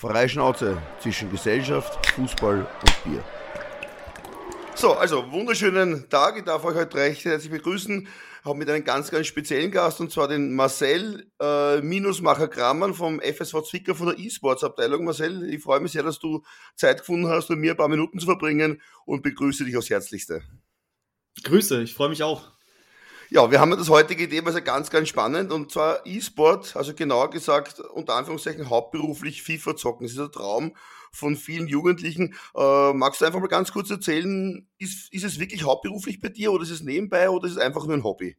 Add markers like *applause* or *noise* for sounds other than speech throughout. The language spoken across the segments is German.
Freie Schnauze zwischen Gesellschaft, Fußball und Bier. So, also wunderschönen Tag. Ich darf euch heute recht herzlich begrüßen. Ich habe mit einem ganz, ganz speziellen Gast und zwar den Marcel äh, Minusmacher Kramann vom FSV Zwickau von der E-Sports Abteilung. Marcel, ich freue mich sehr, dass du Zeit gefunden hast, mit mir ein paar Minuten zu verbringen und begrüße dich aufs Herzlichste. Grüße, ich freue mich auch. Ja, wir haben das heutige Thema also ganz, ganz spannend und zwar E-Sport, also genauer gesagt unter Anführungszeichen hauptberuflich FIFA zocken. Das ist der Traum von vielen Jugendlichen. Äh, magst du einfach mal ganz kurz erzählen, ist, ist es wirklich hauptberuflich bei dir oder ist es nebenbei oder ist es einfach nur ein Hobby?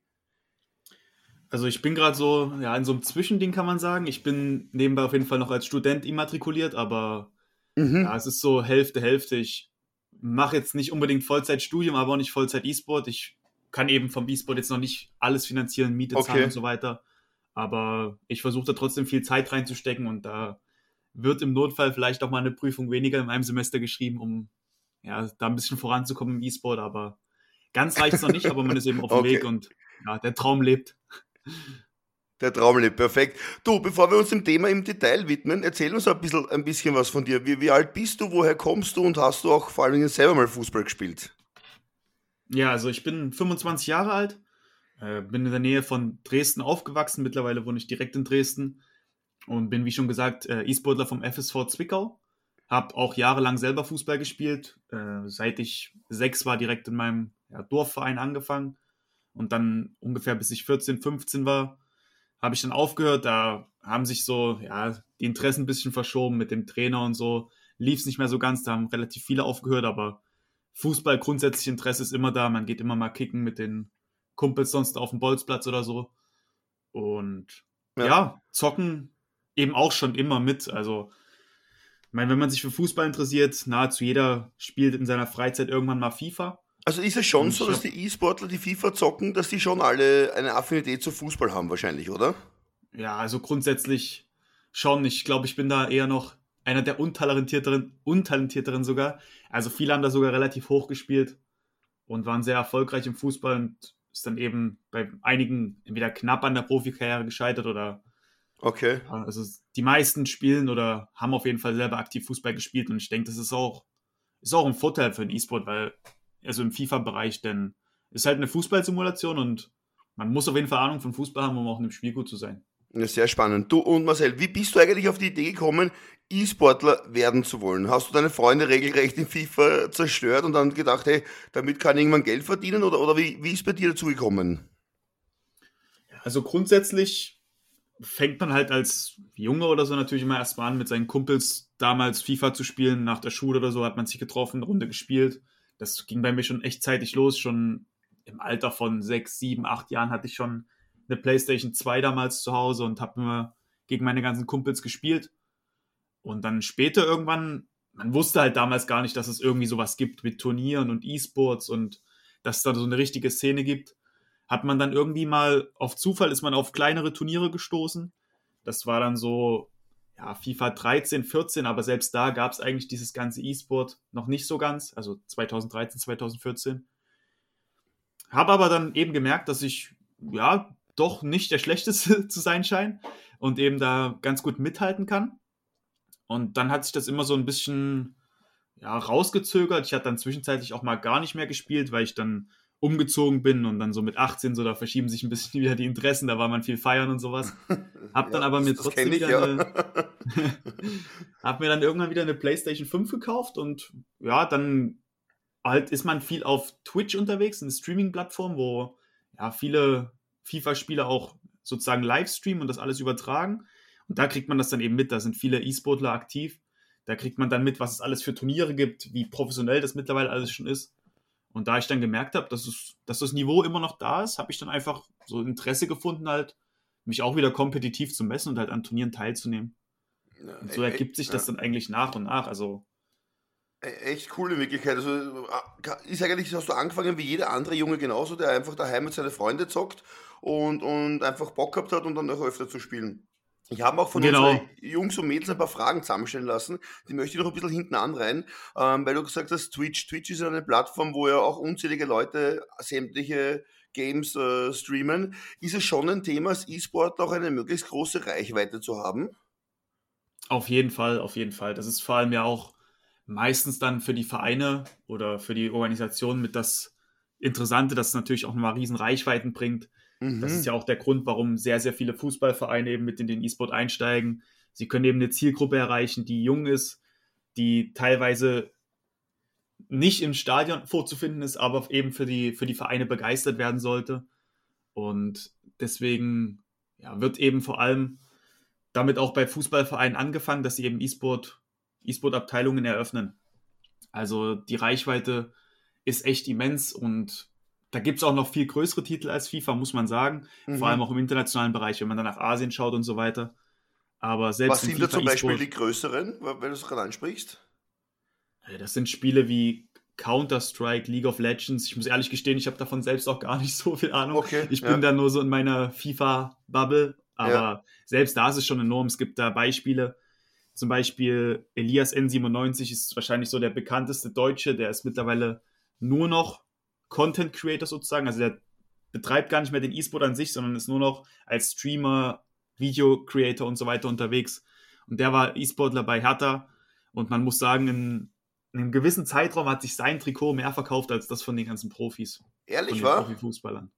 Also ich bin gerade so, ja, in so einem Zwischending kann man sagen. Ich bin nebenbei auf jeden Fall noch als Student immatrikuliert, aber mhm. ja, es ist so Hälfte, Hälfte. Ich mache jetzt nicht unbedingt Vollzeitstudium, aber auch nicht Vollzeit E-Sport. Ich kann eben vom E-Sport jetzt noch nicht alles finanzieren, Miete zahlen okay. und so weiter. Aber ich versuche da trotzdem viel Zeit reinzustecken und da wird im Notfall vielleicht auch mal eine Prüfung weniger in einem Semester geschrieben, um ja, da ein bisschen voranzukommen im E-Sport. Aber ganz reicht es noch nicht, aber man ist eben auf dem *laughs* okay. Weg und ja, der Traum lebt. Der Traum lebt, perfekt. Du, bevor wir uns dem Thema im Detail widmen, erzähl uns ein bisschen, ein bisschen was von dir. Wie, wie alt bist du, woher kommst du und hast du auch vor allem selber mal Fußball gespielt? Ja, also ich bin 25 Jahre alt, äh, bin in der Nähe von Dresden aufgewachsen. Mittlerweile wohne ich direkt in Dresden und bin, wie schon gesagt, äh, E-Sportler vom FSV Zwickau. Hab auch jahrelang selber Fußball gespielt. Äh, seit ich sechs war, direkt in meinem Dorfverein angefangen. Und dann ungefähr bis ich 14, 15 war, habe ich dann aufgehört. Da haben sich so ja, die Interessen ein bisschen verschoben mit dem Trainer und so. Lief es nicht mehr so ganz, da haben relativ viele aufgehört, aber Fußball grundsätzlich Interesse ist immer da. Man geht immer mal kicken mit den Kumpels sonst auf dem Bolzplatz oder so. Und ja, ja zocken eben auch schon immer mit. Also, ich meine, wenn man sich für Fußball interessiert, nahezu jeder spielt in seiner Freizeit irgendwann mal FIFA. Also ist es schon Und so, dass die E-Sportler, die FIFA zocken, dass die schon alle eine Affinität zu Fußball haben, wahrscheinlich, oder? Ja, also grundsätzlich schon. Ich glaube, ich bin da eher noch einer der untalentierteren, untalentierteren sogar. Also viele haben da sogar relativ hoch gespielt und waren sehr erfolgreich im Fußball und ist dann eben bei einigen entweder knapp an der Profikarriere gescheitert oder Okay. Also die meisten spielen oder haben auf jeden Fall selber aktiv Fußball gespielt und ich denke, das ist auch, ist auch ein Vorteil für den E-Sport, weil, also im FIFA-Bereich, denn es ist halt eine Fußballsimulation und man muss auf jeden Fall Ahnung von Fußball haben, um auch in dem Spiel gut zu sein. Ja, sehr spannend. Du und Marcel, wie bist du eigentlich auf die Idee gekommen, E-Sportler werden zu wollen? Hast du deine Freunde regelrecht in FIFA zerstört und dann gedacht, hey, damit kann ich irgendwann Geld verdienen oder, oder wie, wie ist bei dir dazu gekommen? Also grundsätzlich fängt man halt als Junge oder so natürlich immer erstmal an, mit seinen Kumpels damals FIFA zu spielen. Nach der Schule oder so hat man sich getroffen, Runde gespielt. Das ging bei mir schon echt zeitig los. Schon im Alter von sechs, sieben, acht Jahren hatte ich schon eine PlayStation 2 damals zu Hause und habe immer gegen meine ganzen Kumpels gespielt. Und dann später irgendwann, man wusste halt damals gar nicht, dass es irgendwie sowas gibt mit Turnieren und E-Sports und dass es da so eine richtige Szene gibt. Hat man dann irgendwie mal auf Zufall ist man auf kleinere Turniere gestoßen. Das war dann so ja, FIFA 13, 14, aber selbst da gab es eigentlich dieses ganze E-Sport noch nicht so ganz, also 2013, 2014. Habe aber dann eben gemerkt, dass ich ja doch nicht der schlechteste *laughs* zu sein scheint und eben da ganz gut mithalten kann. Und dann hat sich das immer so ein bisschen ja, rausgezögert. Ich hatte dann zwischenzeitlich auch mal gar nicht mehr gespielt, weil ich dann umgezogen bin und dann so mit 18 so, da verschieben sich ein bisschen *laughs* wieder die Interessen, da war man viel feiern und sowas. *laughs* Hab ja, dann aber mir trotzdem ich, wieder ja. eine, hab mir dann irgendwann wieder eine PlayStation 5 gekauft und ja, dann halt ist man viel auf Twitch unterwegs, eine Streaming-Plattform, wo ja viele FIFA-Spiele auch sozusagen Livestreamen und das alles übertragen. Und da kriegt man das dann eben mit. Da sind viele E-Sportler aktiv. Da kriegt man dann mit, was es alles für Turniere gibt, wie professionell das mittlerweile alles schon ist. Und da ich dann gemerkt habe, dass, es, dass das Niveau immer noch da ist, habe ich dann einfach so Interesse gefunden, halt, mich auch wieder kompetitiv zu messen und halt an Turnieren teilzunehmen. und so ergibt sich das dann eigentlich nach und nach. Also E-, echt coole Möglichkeit. Also ist eigentlich, hast du angefangen wie jeder andere Junge genauso, der einfach daheim mit seinen Freunden zockt und, und einfach Bock gehabt hat und dann auch öfter zu spielen. Ich habe auch von genau. unseren Jungs und Mädels ein paar Fragen zusammenstellen lassen. Die möchte ich noch ein bisschen hinten anreihen, ähm, weil du gesagt hast, Twitch. Twitch ist eine Plattform, wo ja auch unzählige Leute sämtliche Games äh, streamen. Ist es schon ein Thema, als E-Sport auch eine möglichst große Reichweite zu haben? Auf jeden Fall, auf jeden Fall. Das ist vor allem ja auch meistens dann für die Vereine oder für die Organisation mit das Interessante, dass es natürlich auch mal riesen Reichweiten bringt. Mhm. Das ist ja auch der Grund, warum sehr, sehr viele Fußballvereine eben mit in den E-Sport einsteigen. Sie können eben eine Zielgruppe erreichen, die jung ist, die teilweise nicht im Stadion vorzufinden ist, aber eben für die, für die Vereine begeistert werden sollte. Und deswegen ja, wird eben vor allem damit auch bei Fußballvereinen angefangen, dass sie eben E-Sport, E-Sport-Abteilungen eröffnen. Also die Reichweite ist echt immens und da gibt es auch noch viel größere Titel als FIFA, muss man sagen. Mhm. Vor allem auch im internationalen Bereich, wenn man dann nach Asien schaut und so weiter. Aber selbst Was sind da zum Beispiel die größeren, wenn du es gerade ansprichst? Das sind Spiele wie Counter-Strike, League of Legends. Ich muss ehrlich gestehen, ich habe davon selbst auch gar nicht *laughs* so viel Ahnung. Okay, ich bin ja. da nur so in meiner FIFA-Bubble. Aber ja. selbst da ist es schon enorm. Es gibt da Beispiele. Zum Beispiel Elias N97 ist wahrscheinlich so der bekannteste Deutsche. Der ist mittlerweile nur noch Content Creator sozusagen. Also der betreibt gar nicht mehr den E-Sport an sich, sondern ist nur noch als Streamer, Video Creator und so weiter unterwegs. Und der war E-Sportler bei Hertha. Und man muss sagen, in, in, einem gewissen Zeitraum hat sich sein Trikot mehr verkauft als das von den ganzen Profis. Ehrlich, war? Profifußballern.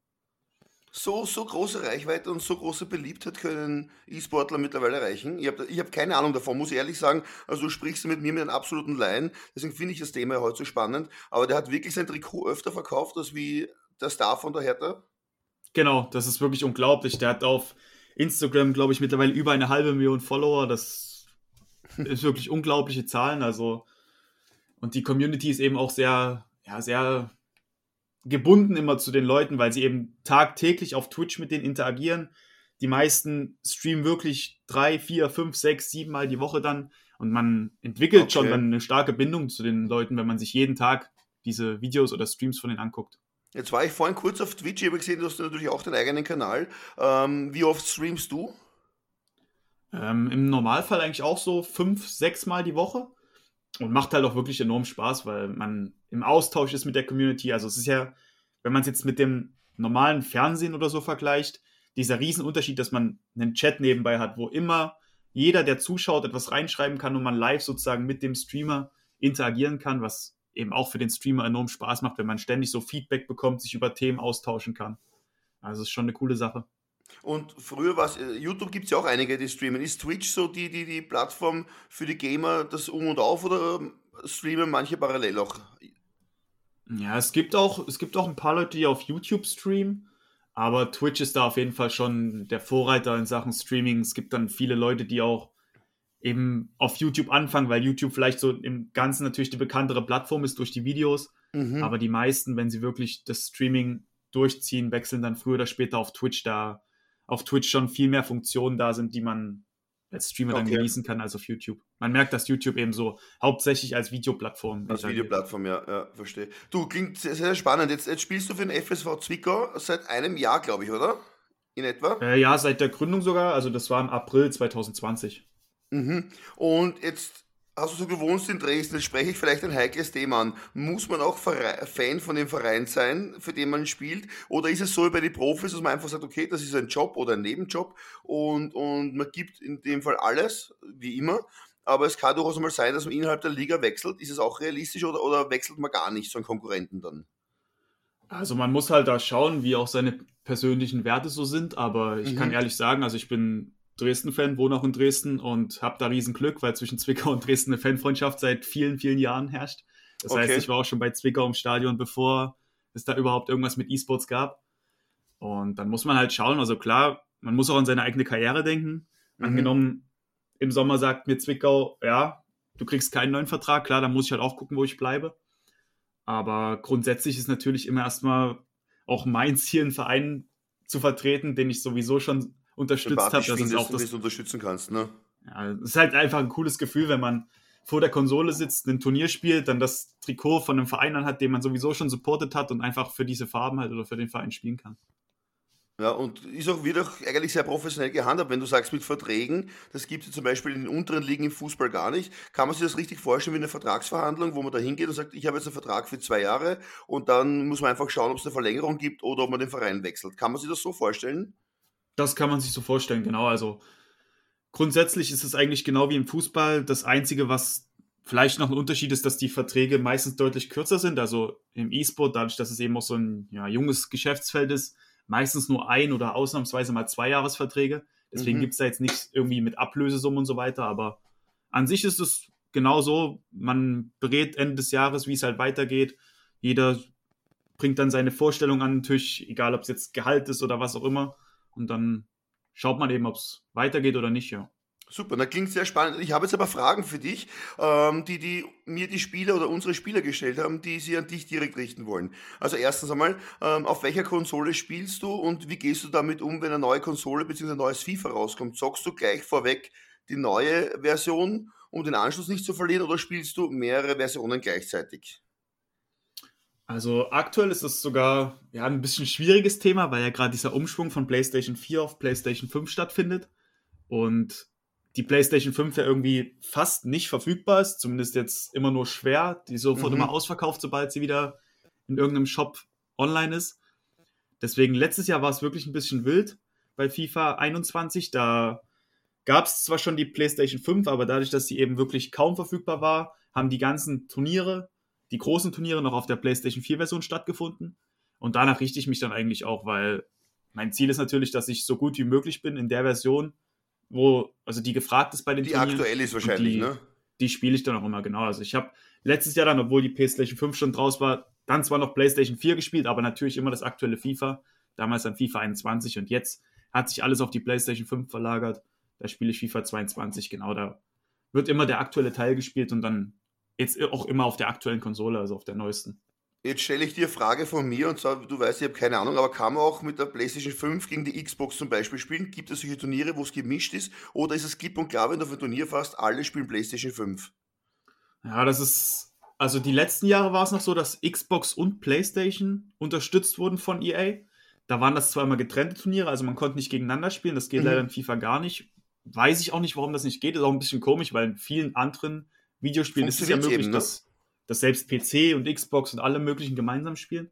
So, so große Reichweite und so große Beliebtheit können E-Sportler mittlerweile erreichen. Ich habe hab keine Ahnung davon, muss ich ehrlich sagen. Also du sprichst mit mir mit einem absoluten Laien, deswegen finde ich das Thema heute so spannend. Aber der hat wirklich sein Trikot öfter verkauft als wie der Star von der Hertha. Genau, das ist wirklich unglaublich. Der hat auf Instagram, glaube ich, mittlerweile über eine halbe Million Follower. Das ist wirklich unglaubliche Zahlen. Also, und die Community ist eben auch sehr, ja, sehr gebunden immer zu den Leuten, weil sie eben tagtäglich auf Twitch mit denen interagieren. Die meisten streamen wirklich drei, vier, fünf, sechs, sieben Mal die Woche dann und man entwickelt okay. schon dann eine starke Bindung zu den Leuten, wenn man sich jeden Tag diese Videos oder Streams von denen anguckt. Jetzt war ich vorhin kurz auf Twitch, ich habe gesehen, du hast natürlich auch deinen eigenen Kanal. Ähm, wie oft streamst du? Ähm, Im Normalfall eigentlich auch so fünf, sechs Mal die Woche. Und macht halt auch wirklich enorm Spaß, weil man im Austausch ist mit der Community. Also es ist ja, wenn man es jetzt mit dem normalen Fernsehen oder so vergleicht, dieser Riesenunterschied, dass man einen Chat nebenbei hat, wo immer jeder, der zuschaut, etwas reinschreiben kann und man live sozusagen mit dem Streamer interagieren kann, was eben auch für den Streamer enorm Spaß macht, wenn man ständig so Feedback bekommt, sich über Themen austauschen kann. Also es ist schon eine coole Sache. Und früher war es, äh, YouTube gibt es ja auch einige, die streamen. Ist Twitch so die, die, die Plattform für die Gamer, das Um und Auf oder ähm, streamen manche parallel auch? Ja, es gibt auch, es gibt auch ein paar Leute, die auf YouTube streamen, aber Twitch ist da auf jeden Fall schon der Vorreiter in Sachen Streaming. Es gibt dann viele Leute, die auch eben auf YouTube anfangen, weil YouTube vielleicht so im Ganzen natürlich die bekanntere Plattform ist durch die Videos. Mhm. Aber die meisten, wenn sie wirklich das Streaming durchziehen, wechseln dann früher oder später auf Twitch, da auf Twitch schon viel mehr Funktionen da sind, die man als Streamer okay. dann genießen kann als auf YouTube. Man merkt, dass YouTube eben so hauptsächlich als Videoplattform. Als Videoplattform, ja, ja, verstehe. Du, klingt sehr, sehr spannend. Jetzt, jetzt spielst du für den FSV Zwickau seit einem Jahr, glaube ich, oder? In etwa? Äh, ja, seit der Gründung sogar. Also das war im April 2020. Mhm. Und jetzt hast du so gewohnt in Dresden, jetzt spreche ich vielleicht ein heikles Thema an. Muss man auch Fan von dem Verein sein, für den man spielt? Oder ist es so wie bei den Profis, dass man einfach sagt, okay, das ist ein Job oder ein Nebenjob und, und man gibt in dem Fall alles, wie immer, aber es kann durchaus mal sein, dass man innerhalb der Liga wechselt. Ist es auch realistisch oder, oder wechselt man gar nicht zu einem Konkurrenten dann? Also man muss halt da schauen, wie auch seine persönlichen Werte so sind, aber ich mhm. kann ehrlich sagen, also ich bin Dresden-Fan, wohne auch in Dresden und habe da riesen Glück, weil zwischen Zwickau und Dresden eine Fanfreundschaft seit vielen, vielen Jahren herrscht. Das okay. heißt, ich war auch schon bei Zwickau im Stadion, bevor es da überhaupt irgendwas mit E-Sports gab. Und dann muss man halt schauen, also klar, man muss auch an seine eigene Karriere denken. Mhm. Angenommen, im Sommer sagt mir Zwickau, ja, du kriegst keinen neuen Vertrag, klar, dann muss ich halt auch gucken, wo ich bleibe. Aber grundsätzlich ist natürlich immer erstmal auch mein Ziel, einen Verein zu vertreten, den ich sowieso schon unterstützt habe. Das ist auch das, du unterstützen kannst, ne? Ja, es ist halt einfach ein cooles Gefühl, wenn man vor der Konsole sitzt, ein Turnier spielt, dann das Trikot von einem Verein anhat, den man sowieso schon supportet hat und einfach für diese Farben halt oder für den Verein spielen kann. Ja, und ist auch, auch eigentlich sehr professionell gehandhabt, wenn du sagst mit Verträgen, das gibt es zum Beispiel in den unteren Ligen im Fußball gar nicht. Kann man sich das richtig vorstellen wie eine Vertragsverhandlung, wo man da hingeht und sagt, ich habe jetzt einen Vertrag für zwei Jahre und dann muss man einfach schauen, ob es eine Verlängerung gibt oder ob man den Verein wechselt. Kann man sich das so vorstellen? Das kann man sich so vorstellen, genau. Also grundsätzlich ist es eigentlich genau wie im Fußball. Das Einzige, was vielleicht noch ein Unterschied ist, dass die Verträge meistens deutlich kürzer sind. Also im E-Sport, dadurch, dass es eben auch so ein ja, junges Geschäftsfeld ist, meistens nur ein oder ausnahmsweise mal zwei Jahresverträge. Deswegen mhm. gibt es da jetzt nichts irgendwie mit Ablösesummen und so weiter. Aber an sich ist es genau so. Man berät Ende des Jahres, wie es halt weitergeht. Jeder bringt dann seine Vorstellung an den Tisch, egal ob es jetzt Gehalt ist oder was auch immer. Und dann schaut man eben, ob es weitergeht oder nicht, ja. Super, das klingt sehr spannend. Ich habe jetzt aber Fragen für dich, ähm, die, die mir die Spieler oder unsere Spieler gestellt haben, die sie an dich direkt richten wollen. Also erstens einmal, ähm, auf welcher Konsole spielst du und wie gehst du damit um, wenn eine neue Konsole bzw. ein neues FIFA rauskommt? Zockst du gleich vorweg die neue Version, um den Anschluss nicht zu verlieren, oder spielst du mehrere Versionen gleichzeitig? Also aktuell ist es sogar ja, ein bisschen schwieriges Thema, weil ja gerade dieser Umschwung von PlayStation 4 auf PlayStation 5 stattfindet und die PlayStation 5 ja irgendwie fast nicht verfügbar ist, zumindest jetzt immer nur schwer, die sofort mhm. immer ausverkauft, sobald sie wieder in irgendeinem Shop online ist. Deswegen letztes Jahr war es wirklich ein bisschen wild bei FIFA 21, da gab es zwar schon die PlayStation 5, aber dadurch, dass sie eben wirklich kaum verfügbar war, haben die ganzen Turniere die großen Turniere noch auf der PlayStation 4-Version stattgefunden. Und danach richte ich mich dann eigentlich auch, weil mein Ziel ist natürlich, dass ich so gut wie möglich bin in der Version, wo, also die gefragt ist bei den die Turnieren. Die aktuell ist wahrscheinlich, die, ne? Die spiele ich dann auch immer, genau. Also ich habe letztes Jahr dann, obwohl die PlayStation 5 schon draus war, dann zwar noch PlayStation 4 gespielt, aber natürlich immer das aktuelle FIFA. Damals dann FIFA 21 und jetzt hat sich alles auf die PlayStation 5 verlagert. Da spiele ich FIFA 22, genau. Da wird immer der aktuelle Teil gespielt und dann Jetzt auch immer auf der aktuellen Konsole, also auf der neuesten. Jetzt stelle ich dir eine Frage von mir und zwar, du weißt, ich habe keine Ahnung, aber kann man auch mit der PlayStation 5 gegen die Xbox zum Beispiel spielen? Gibt es solche Turniere, wo es gemischt ist? Oder ist es klipp und klar, wenn du auf ein Turnier fährst, alle spielen PlayStation 5? Ja, das ist. Also die letzten Jahre war es noch so, dass Xbox und PlayStation unterstützt wurden von EA. Da waren das zwar immer getrennte Turniere, also man konnte nicht gegeneinander spielen. Das geht mhm. leider in FIFA gar nicht. Weiß ich auch nicht, warum das nicht geht. Ist auch ein bisschen komisch, weil in vielen anderen Videospielen ist es ja möglich, eben, ne? dass, dass selbst PC und Xbox und alle möglichen gemeinsam spielen.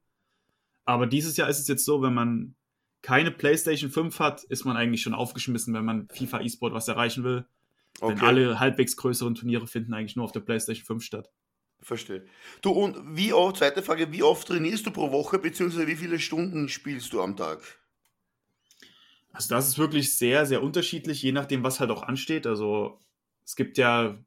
Aber dieses Jahr ist es jetzt so, wenn man keine PlayStation 5 hat, ist man eigentlich schon aufgeschmissen, wenn man FIFA E-Sport was erreichen will. Okay. Denn alle halbwegs größeren Turniere finden eigentlich nur auf der PlayStation 5 statt. Verstehe. Du, und wie oft, zweite Frage, wie oft trainierst du pro Woche, beziehungsweise wie viele Stunden spielst du am Tag? Also das ist wirklich sehr, sehr unterschiedlich, je nachdem, was halt auch ansteht. Also es gibt ja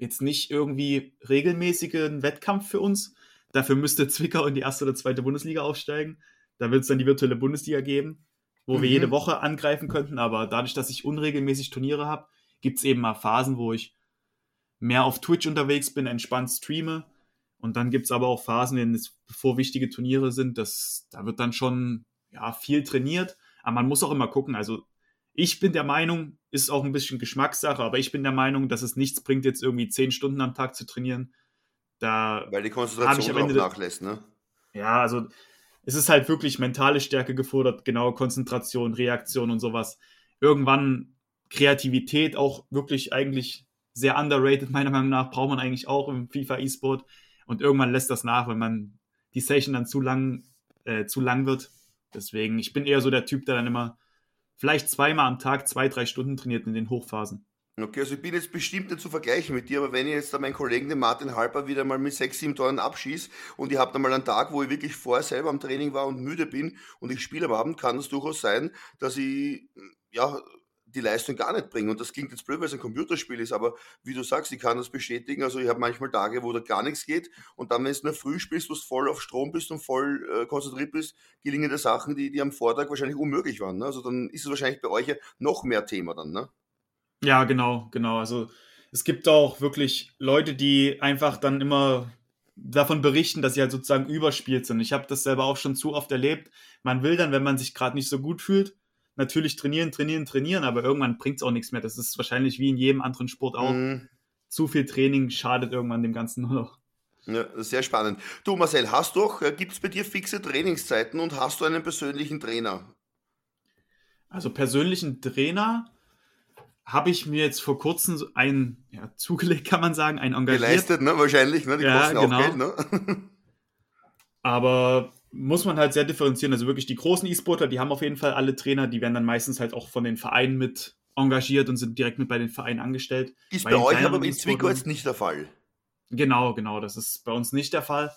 jetzt nicht irgendwie regelmäßigen Wettkampf für uns. Dafür müsste Zwickau in die erste oder zweite Bundesliga aufsteigen. Da wird es dann die virtuelle Bundesliga geben, wo mhm. wir jede Woche angreifen könnten. Aber dadurch, dass ich unregelmäßig Turniere habe, gibt es eben mal Phasen, wo ich mehr auf Twitch unterwegs bin, entspannt streame. Und dann gibt es aber auch Phasen, wenn es bevor wichtige Turniere sind, das, da wird dann schon ja, viel trainiert. Aber man muss auch immer gucken. Also ich bin der Meinung, ist auch ein bisschen Geschmackssache, aber ich bin der Meinung, dass es nichts bringt, jetzt irgendwie zehn Stunden am Tag zu trainieren. Da Weil die Konzentration auch nachlässt, ne? Ja, also es ist halt wirklich mentale Stärke gefordert, genau Konzentration, Reaktion und sowas. Irgendwann Kreativität auch wirklich eigentlich sehr underrated, meiner Meinung nach, braucht man eigentlich auch im FIFA E-Sport. Und irgendwann lässt das nach, wenn man die Session dann zu lang, äh, zu lang wird. Deswegen, ich bin eher so der Typ, der dann immer vielleicht zweimal am Tag zwei, drei Stunden trainiert in den Hochphasen. Okay, also ich bin jetzt bestimmt nicht zu vergleichen mit dir, aber wenn ich jetzt da meinen Kollegen, den Martin Halper, wieder mal mit sechs, sieben Toren abschieße und ich habe da mal einen Tag, wo ich wirklich vorher selber am Training war und müde bin und ich spiele am Abend, kann es durchaus sein, dass ich ja die Leistung gar nicht bringen. Und das klingt jetzt blöd, weil es ein Computerspiel ist, aber wie du sagst, ich kann das bestätigen. Also ich habe manchmal Tage, wo da gar nichts geht und dann, wenn du nur früh spielst, wo du voll auf Strom bist und voll äh, konzentriert bist, gelingen dir Sachen, die, die am Vortag wahrscheinlich unmöglich waren. Ne? Also dann ist es wahrscheinlich bei euch ja noch mehr Thema dann, ne? Ja, genau, genau. Also es gibt auch wirklich Leute, die einfach dann immer davon berichten, dass sie halt sozusagen überspielt sind. Ich habe das selber auch schon zu oft erlebt. Man will dann, wenn man sich gerade nicht so gut fühlt, natürlich trainieren, trainieren, trainieren, aber irgendwann bringt es auch nichts mehr. Das ist wahrscheinlich wie in jedem anderen Sport auch. Mhm. Zu viel Training schadet irgendwann dem Ganzen nur noch. Ja, sehr spannend. Du Marcel, hast du äh, gibt es bei dir fixe Trainingszeiten und hast du einen persönlichen Trainer? Also persönlichen Trainer habe ich mir jetzt vor kurzem einen ja, zugelegt, kann man sagen, einen engagiert. Geleistet, ne? Wahrscheinlich, ne? Die ja, kosten genau. auch Geld, ne? *laughs* Aber muss man halt sehr differenzieren. Also wirklich die großen E-Sportler, die haben auf jeden Fall alle Trainer, die werden dann meistens halt auch von den Vereinen mit engagiert und sind direkt mit bei den Vereinen angestellt. Ist bei, bei euch aber in Zwickau jetzt nicht der Fall. Genau, genau, das ist bei uns nicht der Fall.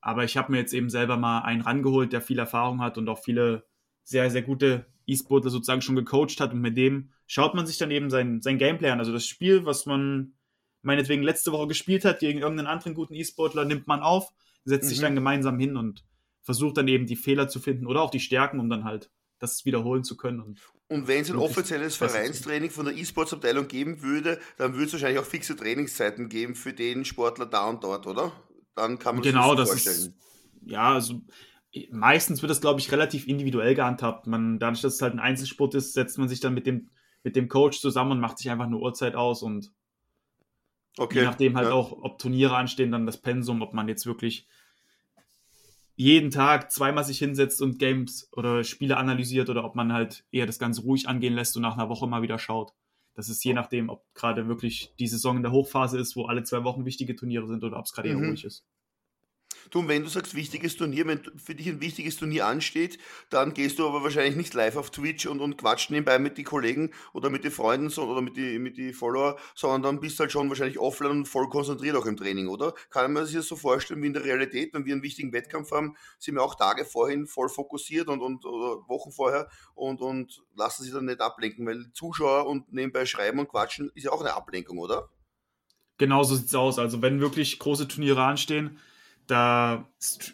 Aber ich habe mir jetzt eben selber mal einen rangeholt, der viel Erfahrung hat und auch viele sehr, sehr gute E-Sportler sozusagen schon gecoacht hat. Und mit dem schaut man sich dann eben sein, sein Gameplay an. Also das Spiel, was man meinetwegen letzte Woche gespielt hat gegen irgendeinen anderen guten E-Sportler, nimmt man auf, setzt mhm. sich dann gemeinsam hin und versucht dann eben die Fehler zu finden oder auch die Stärken, um dann halt das wiederholen zu können. Und, und wenn es ein offizielles Vereinstraining von der E-Sports-Abteilung geben würde, dann würde es wahrscheinlich auch fixe Trainingszeiten geben für den Sportler da und dort, oder? Dann kann man genau, das vorstellen. Ist, ja, also meistens wird das, glaube ich, relativ individuell gehandhabt. Man, dadurch, dass es halt ein Einzelsport ist, setzt man sich dann mit dem, mit dem Coach zusammen und macht sich einfach eine Uhrzeit aus und okay, je nachdem halt ja. auch, ob Turniere anstehen, dann das Pensum, ob man jetzt wirklich jeden Tag zweimal sich hinsetzt und Games oder Spiele analysiert oder ob man halt eher das Ganze ruhig angehen lässt und nach einer Woche mal wieder schaut. Das ist je nachdem, ob gerade wirklich die Saison in der Hochphase ist, wo alle zwei Wochen wichtige Turniere sind oder ob es gerade mhm. eher ruhig ist. Du, wenn du sagst, wichtiges Turnier, wenn für dich ein wichtiges Turnier ansteht, dann gehst du aber wahrscheinlich nicht live auf Twitch und, und quatscht nebenbei mit den Kollegen oder mit den Freunden so, oder mit den mit die Follower, sondern dann bist du halt schon wahrscheineinlich offline und voll konzentriert auch im Training, oder? Kann man sich das so vorstellen wie in der Realität, wenn wir einen wichtigen Wettkampf haben, sind wir auch Tage vorhin voll fokussiert und, und oder Wochen vorher und, und lassen sich dann nicht ablenken, weil Zuschauer und nebenbei schreiben und quatschen ist ja auch eine Ablenkung, oder? Genau so sieht es aus. Also wenn wirklich große Turniere anstehen, da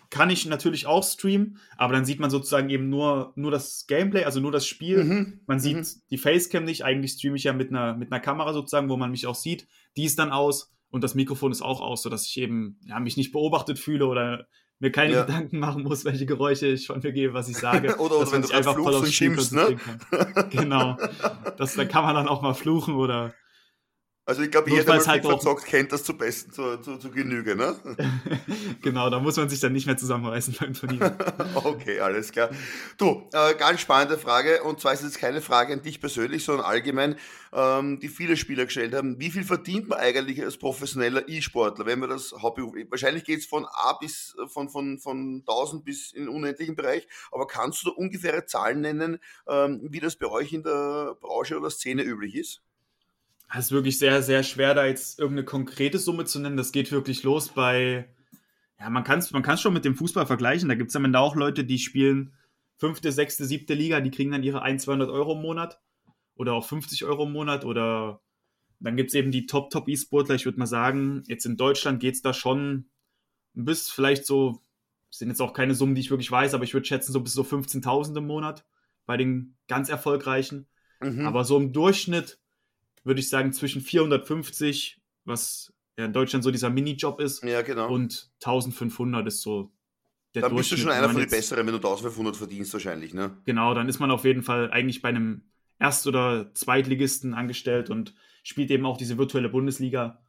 kann ich natürlich auch streamen, aber dann sieht man sozusagen eben nur, nur das Gameplay, also nur das Spiel. Mhm. Man sieht mhm. die Facecam nicht. Eigentlich streame ich ja mit einer, mit einer Kamera sozusagen, wo man mich auch sieht. Die ist dann aus und das Mikrofon ist auch aus, sodass ich eben ja, mich nicht beobachtet fühle oder mir keine ja. Gedanken machen muss, welche Geräusche ich von mir gebe, was ich sage. *laughs* oder, oder wenn du einfach voll auf schimpfst, ne? *laughs* genau. Das, da kann man dann auch mal fluchen oder also ich glaube, jeder, der halt verzockt, kennt das zu besten, zu, zu, zu Genüge, ne? *laughs* genau, da muss man sich dann nicht mehr zusammenreißen beim Turnier. *laughs* okay, alles klar. Du, äh, ganz spannende Frage, und zwar ist es jetzt keine Frage an dich persönlich, sondern allgemein, ähm, die viele Spieler gestellt haben. Wie viel verdient man eigentlich als professioneller E-Sportler, wenn man das Hobby, wahrscheinlich geht es von A bis, von, von, von 1000 bis in den unendlichen Bereich, aber kannst du da ungefähre Zahlen nennen, ähm, wie das bei euch in der Branche oder Szene üblich ist? Es ist wirklich sehr, sehr schwer, da jetzt irgendeine konkrete Summe zu nennen. Das geht wirklich los bei, ja, man kann es man kann's schon mit dem Fußball vergleichen. Da gibt es am Ende auch Leute, die spielen fünfte, sechste, siebte Liga, die kriegen dann ihre 1, 200 Euro im Monat oder auch 50 Euro im Monat oder dann gibt es eben die Top-Top-E-Sportler. Ich würde mal sagen, jetzt in Deutschland geht es da schon bis vielleicht so, sind jetzt auch keine Summen, die ich wirklich weiß, aber ich würde schätzen, so bis so 15.000 im Monat bei den ganz erfolgreichen. Mhm. Aber so im Durchschnitt würde ich sagen, zwischen 450, was ja in Deutschland so dieser Minijob ist, ja, genau. und 1500 ist so der Dann bist du schon einer von den Besseren, wenn du 1500 verdienst wahrscheinlich, ne? Genau, dann ist man auf jeden Fall eigentlich bei einem Erst- oder Zweitligisten angestellt und spielt eben auch diese virtuelle Bundesliga.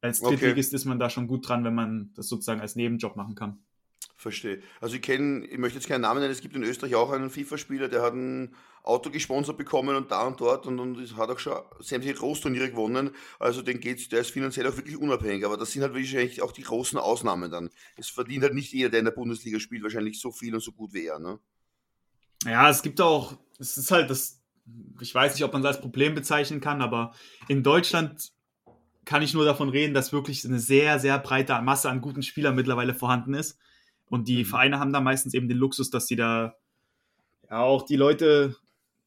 Als Drittligist okay. ist man da schon gut dran, wenn man das sozusagen als Nebenjob machen kann. Verstehe. Also ich kenne, ich möchte jetzt keinen Namen nennen, es gibt in Österreich auch einen FIFA-Spieler, der hat ein Auto gesponsert bekommen und da und dort und, und hat auch schon sämtliche Großturniere gewonnen. Also den geht's, der ist finanziell auch wirklich unabhängig, aber das sind halt wahrscheinlich auch die großen Ausnahmen dann. Es verdient halt nicht jeder, der in der Bundesliga spielt, wahrscheinlich so viel und so gut wie er, ne? Ja, es gibt auch, es ist halt das, ich weiß nicht, ob man das als Problem bezeichnen kann, aber in Deutschland kann ich nur davon reden, dass wirklich eine sehr, sehr breite Masse an guten Spielern mittlerweile vorhanden ist. Und die mhm. Vereine haben da meistens eben den Luxus, dass sie da ja auch die Leute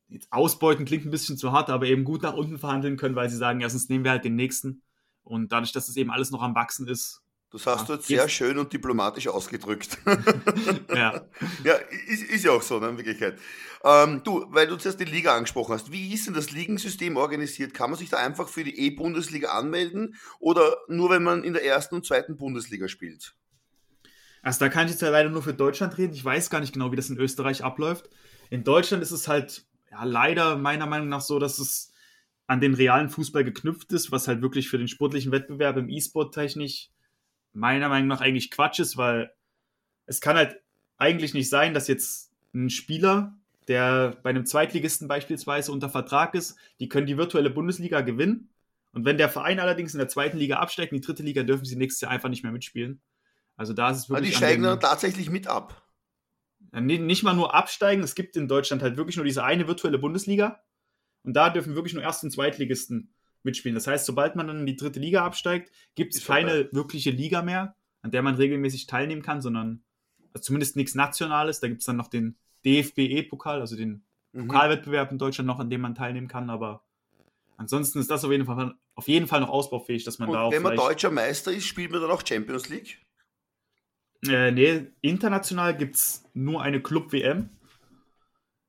jetzt ausbeuten, klingt ein bisschen zu hart, aber eben gut nach unten verhandeln können, weil sie sagen, erstens nehmen wir halt den nächsten. Und dadurch, dass es eben alles noch am Wachsen ist. Das hast du jetzt sehr schön und diplomatisch ausgedrückt. *laughs* ja. *laughs* Ja, ist, ist, ja auch so, ne, in Wirklichkeit. Ähm, du, weil du zuerst die Liga angesprochen hast, wie ist denn das Ligensystem organisiert? Kann man sich da einfach für die E-Bundesliga anmelden oder nur, wenn man in der ersten und zweiten Bundesliga spielt? Also da kann ich jetzt ja leider nur für Deutschland reden. Ich weiß gar nicht genau, wie das in Österreich abläuft. In Deutschland ist es halt ja, leider meiner Meinung nach so, dass es an den realen Fußball geknüpft ist, was halt wirklich für den sportlichen Wettbewerb im E-Sport technisch meiner Meinung nach eigentlich Quatsch ist, weil es kann halt eigentlich nicht sein, dass jetzt ein Spieler, der bei einem Zweitligisten beispielsweise unter Vertrag ist, die können die virtuelle Bundesliga gewinnen. Und wenn der Verein allerdings in der zweiten Liga absteigt, in die dritte Liga, dürfen sie nächstes Jahr einfach nicht mehr mitspielen. Also da ist es wirklich. Aber die steigen dann tatsächlich mit ab. Nicht mal nur absteigen, es gibt in Deutschland halt wirklich nur diese eine virtuelle Bundesliga. Und da dürfen wirklich nur Erst- und Zweitligisten mitspielen. Das heißt, sobald man dann in die dritte Liga absteigt, gibt es keine vorbei. wirkliche Liga mehr, an der man regelmäßig teilnehmen kann, sondern also zumindest nichts Nationales. Da gibt es dann noch den DFB-E-Pokal, also den mhm. Pokalwettbewerb in Deutschland noch, an dem man teilnehmen kann, aber ansonsten ist das auf jeden Fall, auf jeden Fall noch ausbaufähig, dass man Und da auch. Wenn man deutscher Meister ist, spielt man dann auch Champions League? Äh, nee, international gibt es nur eine Club-WM.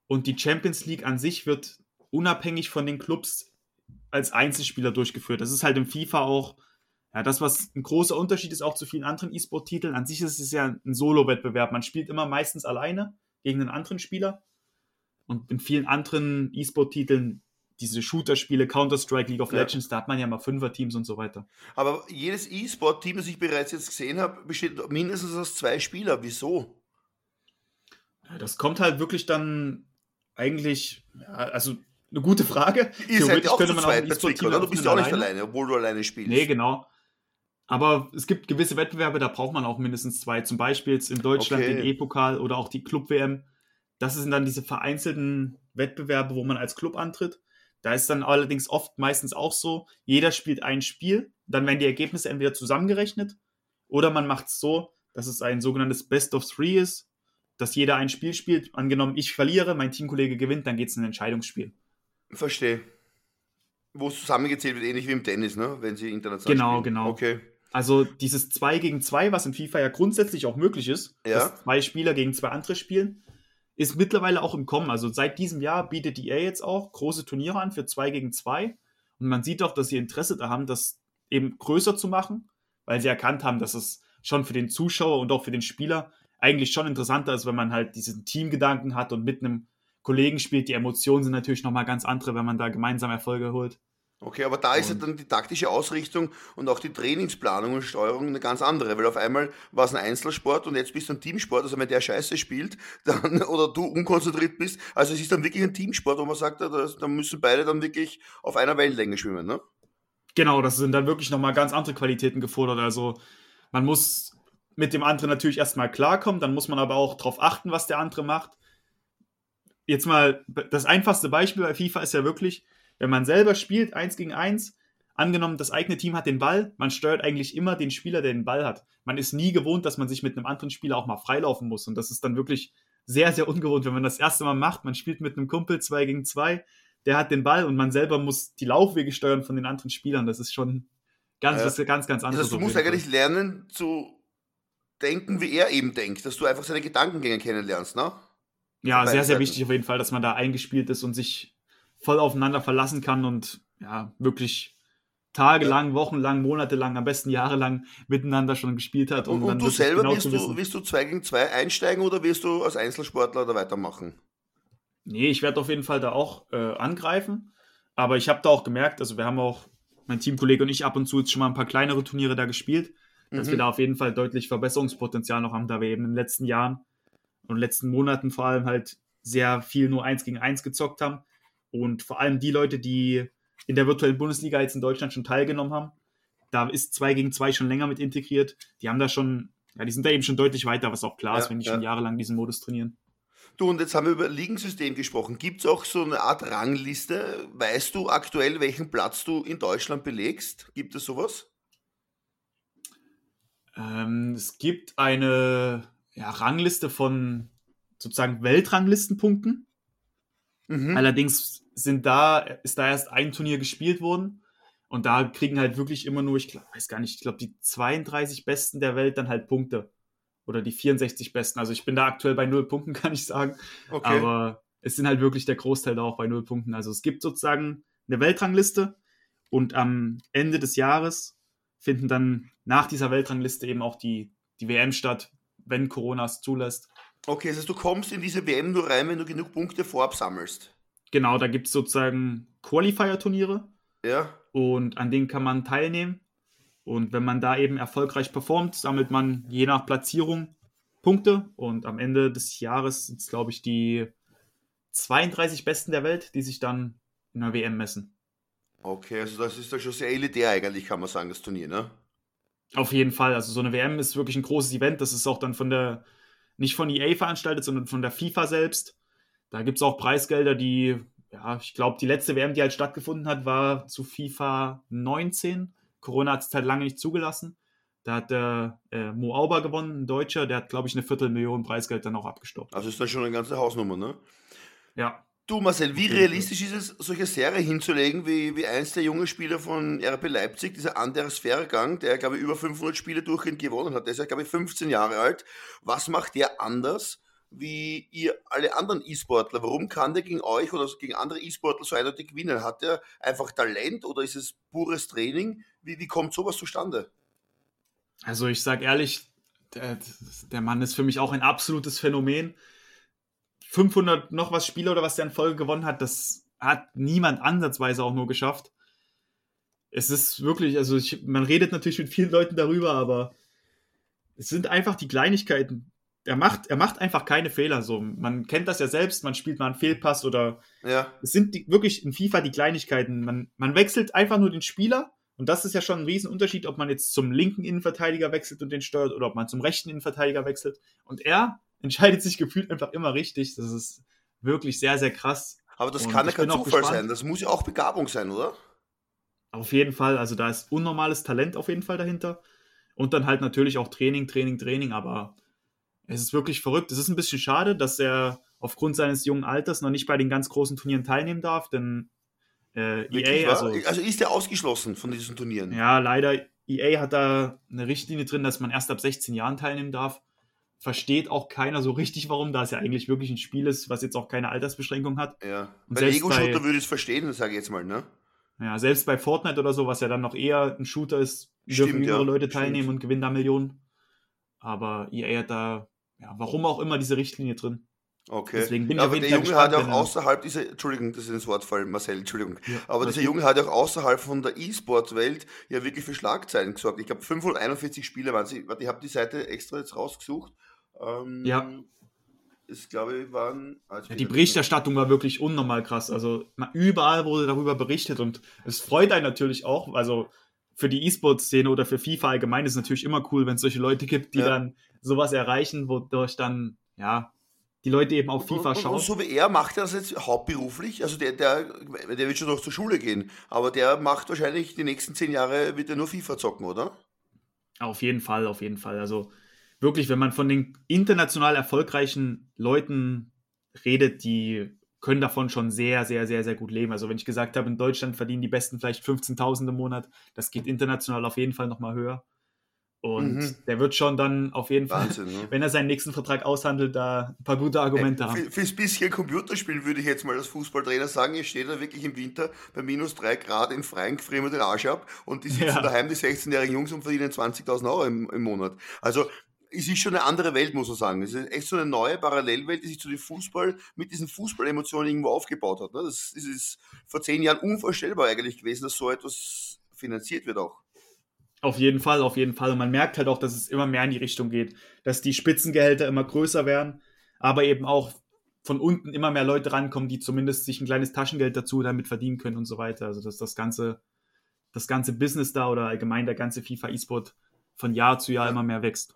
Und die Champions League an sich wird unabhängig von den Clubs als Einzelspieler durchgeführt. Das ist halt im FIFA auch, ja, das, was ein großer Unterschied ist auch zu vielen anderen E-Sport-Titeln. An sich ist es ja ein Solo-Wettbewerb. Man spielt immer meistens alleine gegen einen anderen Spieler. Und in vielen anderen E-Sport-Titeln, diese Shooter-Spiele, Counter-Strike, League of Legends, ja. da hat man ja mal Fünfer-Teams und so weiter. Aber jedes E-Sport-Team, das ich bereits jetzt gesehen habe, besteht mindestens aus zwei Spielern. Wieso? Das kommt halt wirklich dann eigentlich, ja, also eine gute Frage. Ihr seid ja auch könnte man zweit auch Trick, oder? Du bist ja auch nicht alleine. alleine, obwohl du alleine spielst. Nee, genau. Aber es gibt gewisse Wettbewerbe, da braucht man auch mindestens zwei. Zum Beispiel jetzt in Deutschland okay. den E-Pokal oder auch die Club-WM. Das sind dann diese vereinzelten Wettbewerbe, wo man als Club antritt. Da ist dann allerdings oft meistens auch so, jeder spielt ein Spiel, dann werden die Ergebnisse entweder zusammengerechnet oder man macht es so, dass es ein sogenanntes Best of Three ist, dass jeder ein Spiel spielt. Angenommen, ich verliere, mein Teamkollege gewinnt, dann geht es in ein Entscheidungsspiel. Verstehe. Wo es zusammengezählt wird, ähnlich wie im Tennis, ne? wenn sie international Genau, spielen. genau. Okay. Also dieses 2 gegen 2, was in FIFA ja grundsätzlich auch möglich ist, ja. dass zwei Spieler gegen zwei andere spielen, ist mittlerweile auch im Kommen. Also seit diesem Jahr bietet EA jetzt auch große Turniere an für 2 gegen 2. Und man sieht auch, dass sie Interesse da haben, das eben größer zu machen, weil sie erkannt haben, dass es schon für den Zuschauer und auch für den Spieler eigentlich schon interessanter ist, wenn man halt diesen Teamgedanken hat und mit einem Kollegen spielt. Die Emotionen sind natürlich nochmal ganz andere, wenn man da gemeinsam Erfolge holt. Okay, aber da ist ja dann die taktische Ausrichtung und auch die Trainingsplanung und Steuerung eine ganz andere, weil auf einmal war es ein Einzelsport und jetzt bist du ein Teamsport, also wenn der Scheiße spielt *laughs* dann, oder du unkonzentriert bist, also es ist dann wirklich ein Teamsport, wo man sagt, da, da müssen beide dann wirklich auf einer Wellenlänge schwimmen, ne? Genau, das sind dann wirklich nochmal ganz andere Qualitäten gefordert, also man muss mit dem anderen natürlich erstmal klarkommen, dann muss man aber auch darauf achten, was der andere macht. Jetzt mal, das einfachste Beispiel bei FIFA ist ja wirklich, wenn man selber spielt, eins gegen eins, angenommen, das eigene Team hat den Ball, man steuert eigentlich immer den Spieler, der den Ball hat. Man ist nie gewohnt, dass man sich mit einem anderen Spieler auch mal freilaufen muss. Und das ist dann wirklich sehr, sehr ungewohnt, wenn man das erste Mal macht. Man spielt mit einem Kumpel zwei gegen zwei, der hat den Ball und man selber muss die Laufwege steuern von den anderen Spielern. Das ist schon ganz, ja. was ganz, ganz anderes. Also du musst eigentlich lernen zu denken, wie er eben denkt, dass du einfach seine Gedankengänge kennenlernst, ne? Ja, sehr, sehr wichtig auf jeden Fall, dass man da eingespielt ist und sich voll aufeinander verlassen kann und ja, wirklich tagelang, wochenlang, monatelang, am besten jahrelang miteinander schon gespielt hat. Um und, und du selber, genau willst, du, willst du 2 gegen 2 einsteigen oder willst du als Einzelsportler da weitermachen? Nee, ich werde auf jeden Fall da auch äh, angreifen. Aber ich habe da auch gemerkt, also wir haben auch, mein Teamkollege und ich ab und zu jetzt schon mal ein paar kleinere Turniere da gespielt, dass mhm. wir da auf jeden Fall deutlich Verbesserungspotenzial noch haben, da wir eben in den letzten Jahren und letzten Monaten vor allem halt sehr viel nur eins gegen eins gezockt haben. Und vor allem die Leute, die in der virtuellen Bundesliga jetzt in Deutschland schon teilgenommen haben, da ist 2 gegen 2 schon länger mit integriert. Die haben da schon, ja, die sind da eben schon deutlich weiter, was auch klar ja, ist, wenn die ja. schon jahrelang diesen Modus trainieren. Du, und jetzt haben wir über Ligensystem gesprochen. Gibt es auch so eine Art Rangliste? Weißt du aktuell, welchen Platz du in Deutschland belegst? Gibt es sowas? Ähm, es gibt eine ja, Rangliste von sozusagen Weltranglistenpunkten. Mhm. Allerdings sind da, ist da erst ein Turnier gespielt worden. Und da kriegen halt wirklich immer nur, ich glaub, weiß gar nicht, ich glaube, die 32 Besten der Welt dann halt Punkte. Oder die 64 Besten. Also ich bin da aktuell bei null Punkten, *laughs* kann ich sagen. Okay. Aber es sind halt wirklich der Großteil da auch bei null Punkten. Also es gibt sozusagen eine Weltrangliste und am Ende des Jahres finden dann nach dieser Weltrangliste eben auch die, die WM statt, wenn Corona es zulässt. Okay, das heißt, du kommst in diese WM nur rein, wenn du genug Punkte vorab sammelst. Genau, da gibt es sozusagen Qualifier-Turniere. Ja. Und an denen kann man teilnehmen. Und wenn man da eben erfolgreich performt, sammelt man je nach Platzierung Punkte. Und am Ende des Jahres sind es, glaube ich, die 32 Besten der Welt, die sich dann in der WM messen. Okay, also das ist ja schon sehr elitär eigentlich, kann man sagen, das Turnier, ne? Auf jeden Fall. Also so eine WM ist wirklich ein großes Event. Das ist auch dann von der, nicht von EA veranstaltet, sondern von der FIFA selbst. Da gibt es auch Preisgelder, die ja, ich glaube, die letzte WM, die halt stattgefunden hat, war zu FIFA 19. Corona hat es halt lange nicht zugelassen. Da hat der äh, Mo Auber gewonnen, ein Deutscher, der hat, glaube ich, eine Viertelmillion Preisgeld dann auch abgestoppt. Also ist das schon eine ganze Hausnummer, ne? Ja. Du Marcel, wie realistisch ist es, solche Serie hinzulegen, wie, wie eins der jungen Spieler von RB Leipzig, dieser Anders Vergang, der, glaube ich, über 500 Spiele durchgehend gewonnen hat. Der ist ja, glaube ich, 15 Jahre alt. Was macht der anders wie ihr alle anderen E-Sportler? Warum kann der gegen euch oder gegen andere E-Sportler so eindeutig gewinnen? Hat der einfach Talent oder ist es pures Training? Wie, wie kommt sowas zustande? Also ich sage ehrlich, der, der Mann ist für mich auch ein absolutes Phänomen. 500 noch was Spiele oder was der in Folge gewonnen hat, das hat niemand ansatzweise auch nur geschafft. Es ist wirklich, also ich, man redet natürlich mit vielen Leuten darüber, aber es sind einfach die Kleinigkeiten. Er macht, er macht einfach keine Fehler. So, man kennt das ja selbst, man spielt mal einen Fehlpass oder Ja, es sind die, wirklich in FIFA die Kleinigkeiten. Man, man wechselt einfach nur den Spieler und das ist ja schon ein Riesenunterschied, ob man jetzt zum linken Innenverteidiger wechselt und den steuert oder ob man zum rechten Innenverteidiger wechselt. Und er entscheidet sich gefühlt einfach immer richtig. Das ist wirklich sehr, sehr krass. aber das Und kann ja kein Zufall sein. Das muss ja auch Begabung sein, oder? Auf jeden Fall, also da ist unnormales Talent auf jeden Fall dahinter. Und dann halt natürlich auch Training, Training, Training, aber es ist wirklich verrückt. Es ist ein bisschen schade, dass er aufgrund seines jungen Alters noch nicht bei den ganz großen Turnieren teilnehmen darf, denn äh, EA, also also ist der ausgeschlossen von diesen Turnieren? Ja, leider, EA hat da eine Richtlinie drin, dass man erst ab 16 Jahren teilnehmen darf. Versteht auch keiner so richtig, warum, da es ja eigentlich wirklich ein Spiel ist, was jetzt auch keine Altersbeschränkung hat. Ja. Und Bei Lego-Shooter würde ich es verstehen, sage ich jetzt mal, ne? Ja, selbst bei Fortnite oder so, was ja dann noch eher ein Shooter ist, Stimmt, dürfen jüngere ja, Leute stimmt. teilnehmen und gewinnen da Millionen. Aber EA hat da, ja, warum auch immer diese Richtlinie drin. Okay. Deswegen bin ich aber der Junge hat gespannt, ja wenn auch er- außerhalb dieser, Entschuldigung, das ist ins Wortfall, Marcel, Entschuldigung. Ja, Aber dieser. Junge hat ja auch außerhalb von der E-Sport-Welt ja wirklich für Schlagzeilen gesorgt. Ich glaube, 541 Spiele waren sie. Warte, ich habe die Seite extra jetzt rausgesucht. Ähm, Ja. Es glaube ich waren. jetzt Ja, die ich- Berichterstattung war wirklich unnormal krass. Also überall wurde darüber berichtet und es freut einen natürlich auch. Also für die E-Sport-Szene oder für FIFA allgemein ist es natürlich immer cool, wenn es solche Leute gibt, die Ja. dann sowas erreichen, wodurch dann, ja, die Leute eben auf FIFA und, und, schauen. und so wie er macht er das jetzt hauptberuflich. Also der, der, der wird schon noch zur Schule gehen. Aber der macht wahrscheinlich die nächsten zehn Jahre wird er nur FIFA zocken, oder? Auf jeden Fall, auf jeden Fall. Also wirklich, wenn man von den international erfolgreichen Leuten redet, die können davon schon sehr, sehr, sehr, sehr gut leben. Also wenn ich gesagt habe, in Deutschland verdienen die Besten vielleicht 15.000 im Monat, das geht international auf jeden Fall nochmal höher. Und Mhm. der wird schon dann auf jeden Fall, Wahnsinn, ne? wenn er seinen nächsten Vertrag aushandelt, da ein paar gute Argumente haben. Für, fürs bisschen Computerspielen würde ich jetzt mal als Fußballtrainer sagen, ich stehe da wirklich im Winter bei minus drei Grad im Freien, gefrieren mir den Arsch ab und die sitzen Ja. daheim, die 16-jährigen Jungs, und verdienen 20.000 Euro im, im Monat. Also es ist schon eine andere Welt, muss man sagen. Es ist echt so eine neue Parallelwelt, die sich zu dem Fußball mit diesen Fußballemotionen irgendwo aufgebaut hat. Ne? Das, das ist vor zehn Jahren unvorstellbar eigentlich gewesen, dass so etwas finanziert wird auch. Auf jeden Fall, auf jeden Fall. Und man merkt halt auch, dass es immer mehr in die Richtung geht, dass die Spitzengehälter immer größer werden, aber eben auch von unten immer mehr Leute rankommen, die zumindest sich ein kleines Taschengeld dazu damit verdienen können und so weiter. Also dass das ganze, das ganze Business da oder allgemein der ganze FIFA E-Sport von Jahr zu Jahr immer mehr wächst.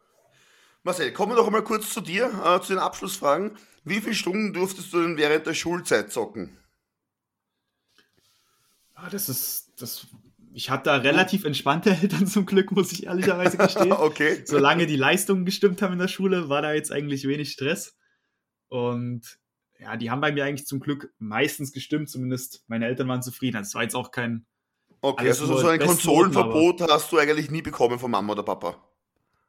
Marcel, kommen wir doch einmal kurz zu dir, äh, zu den Abschlussfragen. Wie viele Stunden durftest du denn während der Schulzeit zocken? Ja, das ist, das, ich hatte da relativ entspannte Eltern zum Glück, muss ich ehrlicherweise gestehen. *laughs* okay. solange die Leistungen gestimmt haben in der Schule, war da jetzt eigentlich wenig Stress. Und ja, die haben bei mir eigentlich zum Glück meistens gestimmt, zumindest meine Eltern waren zufrieden. Das war jetzt auch kein. Okay, also so ein Konsolenverbot hast du eigentlich nie bekommen von Mama oder Papa.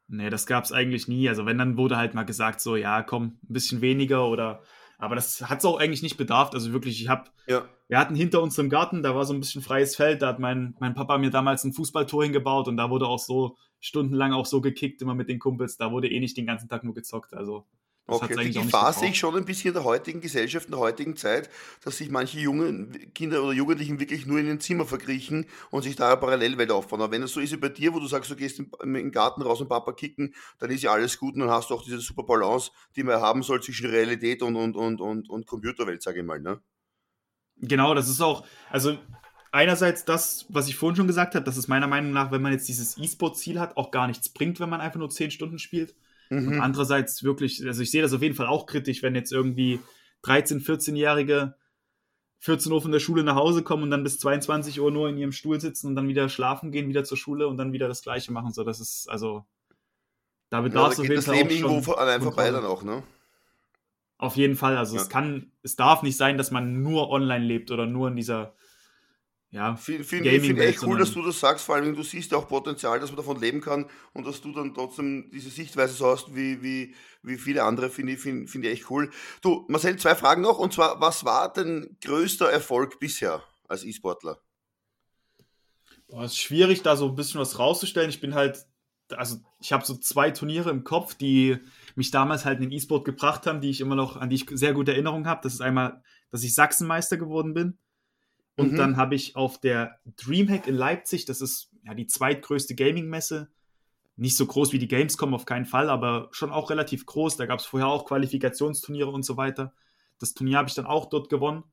Nee, das gab es eigentlich nie. Also wenn, dann wurde halt mal gesagt, so, ja, komm, ein bisschen weniger oder. Aber das hat es auch eigentlich nicht bedarf. Also wirklich, ich habe Ja. Wir hatten hinter unserem Garten, da war so ein bisschen freies Feld, da hat mein, mein Papa mir damals ein Fußballtor hingebaut und da wurde auch so stundenlang auch so gekickt, immer mit den Kumpels. Da wurde eh nicht den ganzen Tag nur gezockt. Also das Okay, die Gefahr sehe ich schon ein bisschen in der heutigen Gesellschaft, in der heutigen Zeit, dass sich manche jungen Kinder oder Jugendlichen wirklich nur in den Zimmer verkriechen und sich da eine Parallelwelt aufbauen. Aber wenn es so ist wie bei dir, wo du sagst, du gehst im, im Garten raus und Papa kicken, dann ist ja alles gut und dann hast du auch diese super Balance, die man haben soll zwischen Realität und, und, und, und, und Computerwelt, sage ich mal. Ne? Genau, das ist auch, also einerseits das, was ich vorhin schon gesagt habe, dass es meiner Meinung nach, wenn man jetzt dieses E-Sport-Ziel hat, auch gar nichts bringt, wenn man einfach nur 10 Stunden spielt. Und Mhm. andererseits wirklich, also ich sehe das auf jeden Fall auch kritisch, wenn jetzt irgendwie 13-, 14-Jährige 14 Uhr von der Schule nach Hause kommen und dann bis 22 Uhr nur in ihrem Stuhl sitzen und dann wieder schlafen gehen, wieder zur Schule und dann wieder das Gleiche machen. So, das ist, also, da bedarf es ja, auf jeden Fall Leben irgendwo an einem vorbei dann auch, ne? Auf jeden Fall. Also ja. es kann, es darf nicht sein, dass man nur online lebt oder nur in dieser ja, Finde find, find echt cool, dass du das sagst, vor allem du siehst ja auch Potenzial, dass man davon leben kann und dass du dann trotzdem diese Sichtweise so hast wie, wie, wie viele andere, finde ich, find, find ich echt cool. Du, Marcel, zwei Fragen noch und zwar, was war dein größter Erfolg bisher als E-Sportler? Es ist schwierig, da so ein bisschen was rauszustellen. Ich bin halt, also ich habe so zwei Turniere im Kopf, die mich damals halt in den E-Sport gebracht haben, die ich immer noch, an die ich sehr gute Erinnerungen habe. Das ist einmal, dass ich Sachsenmeister geworden bin und mhm. dann habe ich auf der Dreamhack in Leipzig, das ist ja die zweitgrößte Gaming-Messe, nicht so groß wie die Gamescom auf keinen Fall, aber schon auch relativ groß. Da gab es vorher auch Qualifikationsturniere und so weiter. Das Turnier habe ich dann auch dort gewonnen.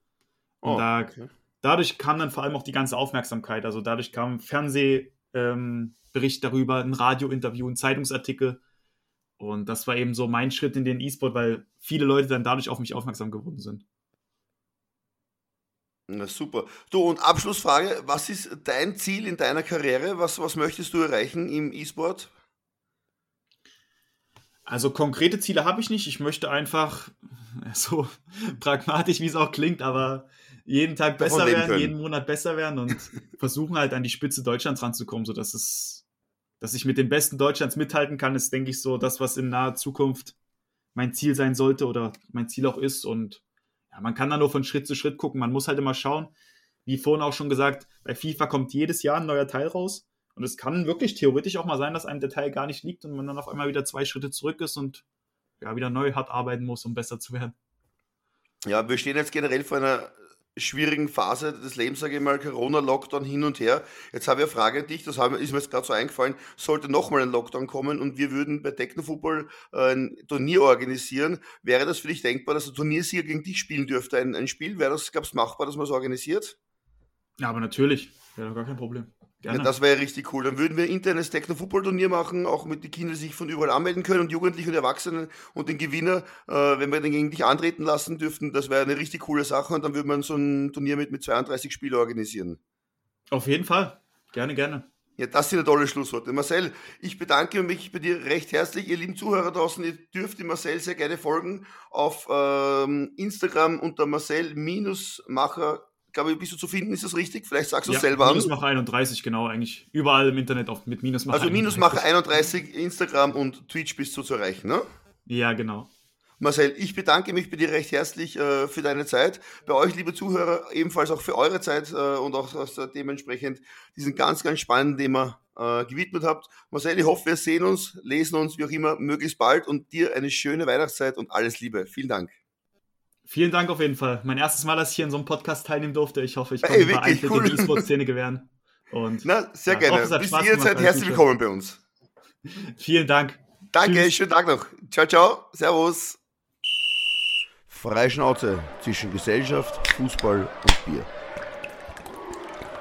Und oh, da, okay. dadurch kam dann vor allem auch die ganze Aufmerksamkeit. Also dadurch kam ein Fernsehbericht ähm, darüber, ein Radiointerview, ein Zeitungsartikel. Und das war eben so mein Schritt in den E-Sport, weil viele Leute dann dadurch auf mich aufmerksam geworden sind. Na super. Du, und Abschlussfrage, was ist dein Ziel in deiner Karriere? Was, was möchtest du erreichen im E-Sport? Also konkrete Ziele habe ich nicht. Ich möchte einfach, *laughs* so pragmatisch wie es auch klingt, aber jeden Tag besser werden, können. jeden Monat besser werden und *laughs* versuchen halt an die Spitze Deutschlands ranzukommen, sodass es, dass ich mit den Besten Deutschlands mithalten kann, ist, denke ich, so das, was in naher Zukunft mein Ziel sein sollte oder mein Ziel auch ist. Und ja, man kann da nur von Schritt zu Schritt gucken. Man muss halt immer schauen, wie vorhin auch schon gesagt, bei FIFA kommt jedes Jahr ein neuer Teil raus. Und es kann wirklich theoretisch auch mal sein, dass einem der Teil gar nicht liegt und man dann auf einmal wieder zwei Schritte zurück ist und ja, wieder neu hart arbeiten muss, um besser zu werden. Ja, wir stehen jetzt generell vor einer schwierigen Phase des Lebens, sage ich mal, Corona-Lockdown hin und her. Jetzt habe ich eine Frage an dich, das ist mir jetzt gerade so eingefallen, sollte nochmal ein Lockdown kommen und wir würden bei Techno-Football äh, ein Turnier organisieren, wäre das für dich denkbar, dass der Turniersieger gegen dich spielen dürfte? Ein, ein Spiel, wäre das, gab es machbar, dass man es organisiert? Ja, aber natürlich, wäre gar kein Problem. Gerne. Ja, das wäre richtig cool. Dann würden wir ein internes Techno-Football-Turnier machen, auch mit den Kindern, die sich von überall anmelden können und Jugendliche und Erwachsenen und den Gewinner, äh, wenn wir den gegen dich antreten lassen dürften, das wäre eine richtig coole Sache und dann würde man so ein Turnier mit, mit 32 Spielen organisieren. Auf jeden Fall. Gerne, gerne. Ja, das sind tolle Schlussworte. Marcel, ich bedanke mich bei dir recht herzlich. Ihr lieben Zuhörer draußen, ihr dürft dem Marcel sehr gerne folgen auf ähm, Instagram unter Marcel-Macher glaube ich, bist du zu finden, ist das richtig? Vielleicht sagst du ja, es selber Minusmacher 31, genau, eigentlich überall im Internet auf, mit Minusmacher Also Minusmacher 31, Instagram und Twitch bist du zu erreichen, ne? Ja, genau. Marcel, ich bedanke mich bei dir recht herzlich äh, für deine Zeit. Bei euch, liebe Zuhörer, ebenfalls auch für eure Zeit äh, und auch dass ihr dementsprechend diesen ganz, ganz spannenden Thema äh, gewidmet habt. Marcel, ich hoffe, wir sehen uns, lesen uns, wie auch immer, möglichst bald und dir eine schöne Weihnachtszeit und alles Liebe. Vielen Dank. Vielen Dank auf jeden Fall. Mein erstes Mal, dass ich hier in so einem Podcast teilnehmen durfte. Ich hoffe, ich konnte ein paar Einblicke cool. in die E-Sport-Szene gewähren. Und, Na, sehr ja, gerne. Hoffe, Bis jederzeit herzlich willkommen bei uns. *laughs* Vielen Dank. Danke, Tschüss. schönen Tag noch. Ciao, ciao. Servus. Freischnauze zwischen Gesellschaft, Fußball und Bier.